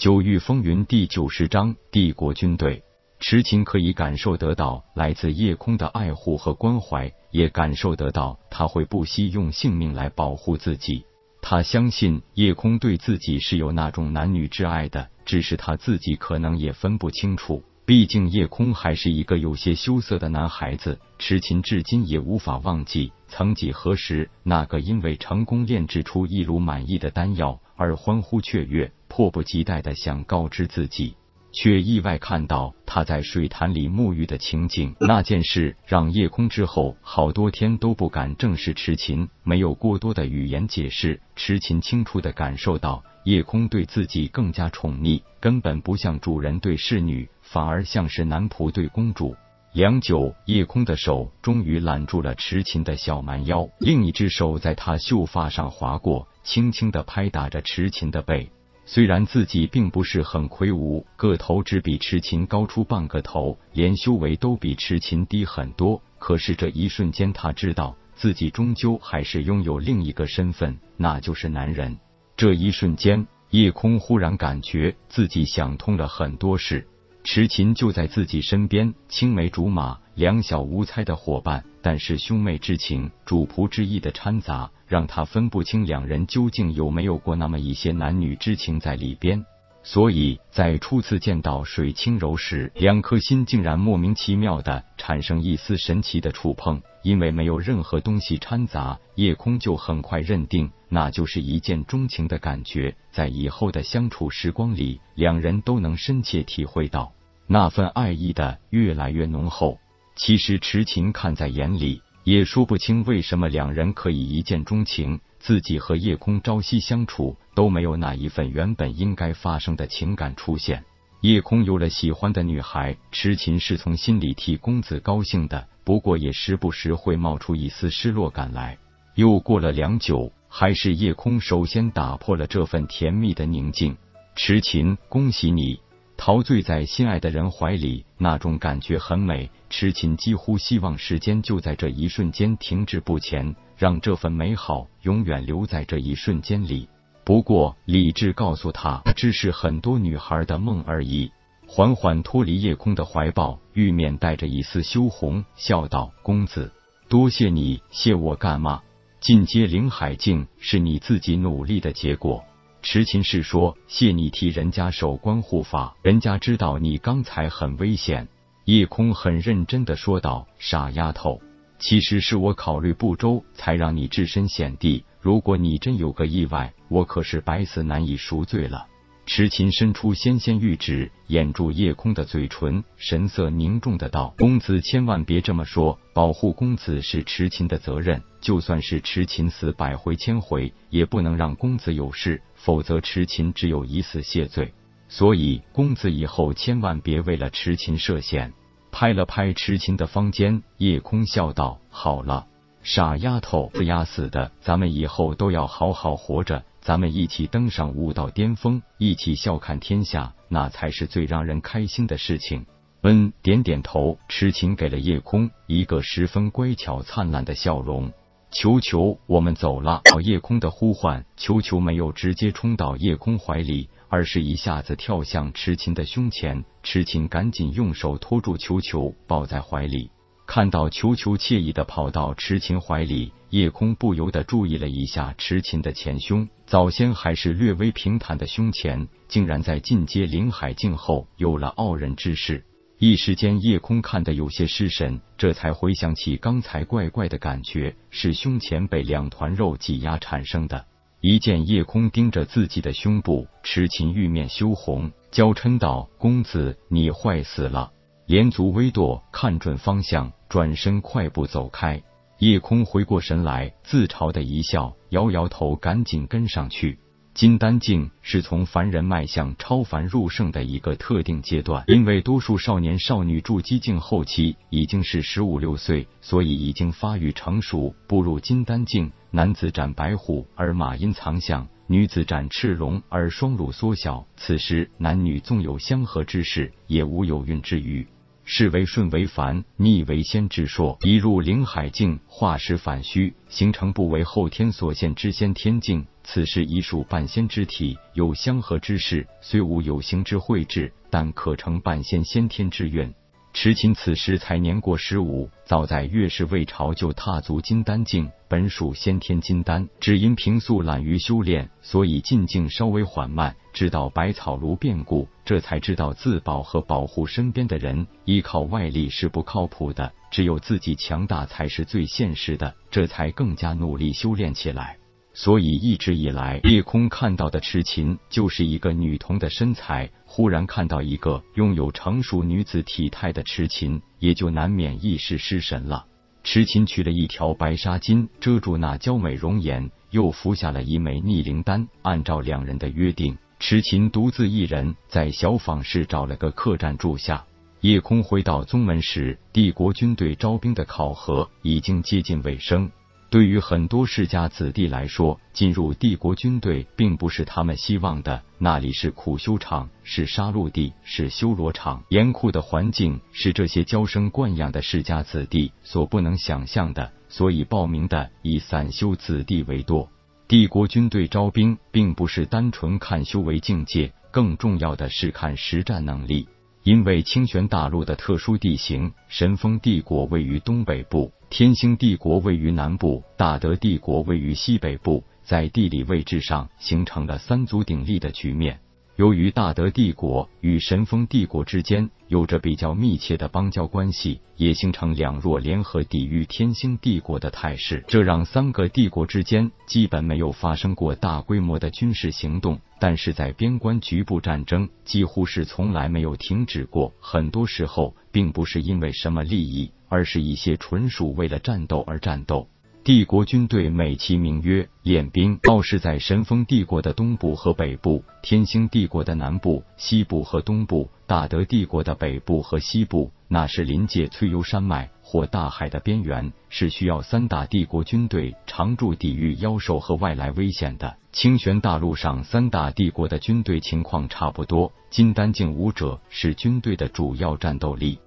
九域风云第九十章帝国军队。池琴可以感受得到来自夜空的爱护和关怀，也感受得到他会不惜用性命来保护自己。他相信夜空对自己是有那种男女之爱的，只是他自己可能也分不清楚。毕竟夜空还是一个有些羞涩的男孩子。痴琴至今也无法忘记，曾几何时，那个因为成功炼制出一炉满意的丹药而欢呼雀跃。迫不及待的想告知自己，却意外看到他在水潭里沐浴的情景。那件事让夜空之后好多天都不敢正视痴琴，没有过多的语言解释。痴琴清楚的感受到，夜空对自己更加宠溺，根本不像主人对侍女，反而像是男仆对公主。良久，夜空的手终于揽住了痴琴的小蛮腰，另一只手在她秀发上划过，轻轻的拍打着痴琴的背。虽然自己并不是很魁梧，个头只比痴琴高出半个头，连修为都比痴琴低很多，可是这一瞬间，他知道自己终究还是拥有另一个身份，那就是男人。这一瞬间，夜空忽然感觉自己想通了很多事。痴琴就在自己身边，青梅竹马、两小无猜的伙伴，但是兄妹之情、主仆之意的掺杂，让他分不清两人究竟有没有过那么一些男女之情在里边。所以在初次见到水清柔时，两颗心竟然莫名其妙的产生一丝神奇的触碰，因为没有任何东西掺杂，夜空就很快认定那就是一见钟情的感觉。在以后的相处时光里，两人都能深切体会到那份爱意的越来越浓厚。其实痴情看在眼里，也说不清为什么两人可以一见钟情。自己和夜空朝夕相处，都没有那一份原本应该发生的情感出现。夜空有了喜欢的女孩，痴情是从心里替公子高兴的，不过也时不时会冒出一丝失落感来。又过了良久，还是夜空首先打破了这份甜蜜的宁静。痴情，恭喜你！陶醉在心爱的人怀里，那种感觉很美。痴情几乎希望时间就在这一瞬间停滞不前，让这份美好永远留在这一瞬间里。不过理智告诉他，只是很多女孩的梦而已。缓缓脱离夜空的怀抱，玉面带着一丝羞红，笑道：“公子，多谢你，谢我干嘛？进阶灵海境是你自己努力的结果。”池琴是说：“谢你替人家守关护法，人家知道你刚才很危险。”夜空很认真的说道：“傻丫头，其实是我考虑不周，才让你置身险地。如果你真有个意外，我可是百死难以赎罪了。”痴情伸出纤纤玉指，掩住夜空的嘴唇，神色凝重的道：“公子千万别这么说，保护公子是池琴的责任。就算是池琴死百回千回，也不能让公子有事。”否则，池琴只有以死谢罪。所以，公子以后千万别为了池琴涉险。拍了拍池琴的方肩，夜空笑道：“好了，傻丫头，不压死的。咱们以后都要好好活着，咱们一起登上武道巅峰，一起笑看天下，那才是最让人开心的事情。”嗯，点点头。痴情给了夜空一个十分乖巧灿烂的笑容。球球，我们走了。夜空的呼唤，球球没有直接冲到夜空怀里，而是一下子跳向痴情的胸前。痴情赶紧用手托住球球，抱在怀里。看到球球惬意的跑到痴情怀里，夜空不由得注意了一下痴情的前胸，早先还是略微平坦的胸前，竟然在进阶灵海境后有了傲人之势。一时间，夜空看得有些失神，这才回想起刚才怪怪的感觉是胸前被两团肉挤压产生的。一见夜空盯着自己的胸部，痴情玉面羞红，娇嗔道：“公子，你坏死了！”连足微跺，看准方向，转身快步走开。夜空回过神来，自嘲的一笑，摇摇头，赶紧跟上去。金丹境是从凡人迈向超凡入圣的一个特定阶段，因为多数少年少女筑基境后期已经是十五六岁，所以已经发育成熟，步入金丹境。男子斩白虎而马阴藏象，女子斩赤龙而双乳缩小。此时男女纵有相合之势，也无有孕之余。是为顺为凡，逆为仙之说。一入灵海境，化实反虚，形成不为后天所现之先天境。此时已属半仙之体，有相合之势，虽无有形之慧智，但可成半仙先天之运。迟琴此时才年过十五，早在月氏魏朝就踏足金丹境，本属先天金丹，只因平素懒于修炼，所以进境稍微缓慢。直到百草炉变故，这才知道自保和保护身边的人，依靠外力是不靠谱的，只有自己强大才是最现实的，这才更加努力修炼起来。所以一直以来，夜空看到的痴琴就是一个女童的身材，忽然看到一个拥有成熟女子体态的痴琴，也就难免一时失神了。痴琴取了一条白纱巾遮住那娇美容颜，又服下了一枚逆灵丹。按照两人的约定，痴琴独自一人在小坊市找了个客栈住下。夜空回到宗门时，帝国军队招兵的考核已经接近尾声。对于很多世家子弟来说，进入帝国军队并不是他们希望的。那里是苦修场，是杀戮地，是修罗场，严酷的环境是这些娇生惯养的世家子弟所不能想象的。所以报名的以散修子弟为多。帝国军队招兵，并不是单纯看修为境界，更重要的是看实战能力。因为清玄大陆的特殊地形，神风帝国位于东北部。天星帝国位于南部，大德帝国位于西北部，在地理位置上形成了三足鼎立的局面。由于大德帝国与神风帝国之间有着比较密切的邦交关系，也形成两弱联合抵御天星帝国的态势，这让三个帝国之间基本没有发生过大规模的军事行动。但是在边关局部战争几乎是从来没有停止过，很多时候并不是因为什么利益。而是一些纯属为了战斗而战斗。帝国军队美其名曰练兵，倒是在神风帝国的东部和北部，天星帝国的南部、西部和东部，大德帝国的北部和西部，那是临界翠幽山脉或大海的边缘，是需要三大帝国军队常驻抵御妖兽和外来危险的。清玄大陆上三大帝国的军队情况差不多，金丹境武者是军队的主要战斗力。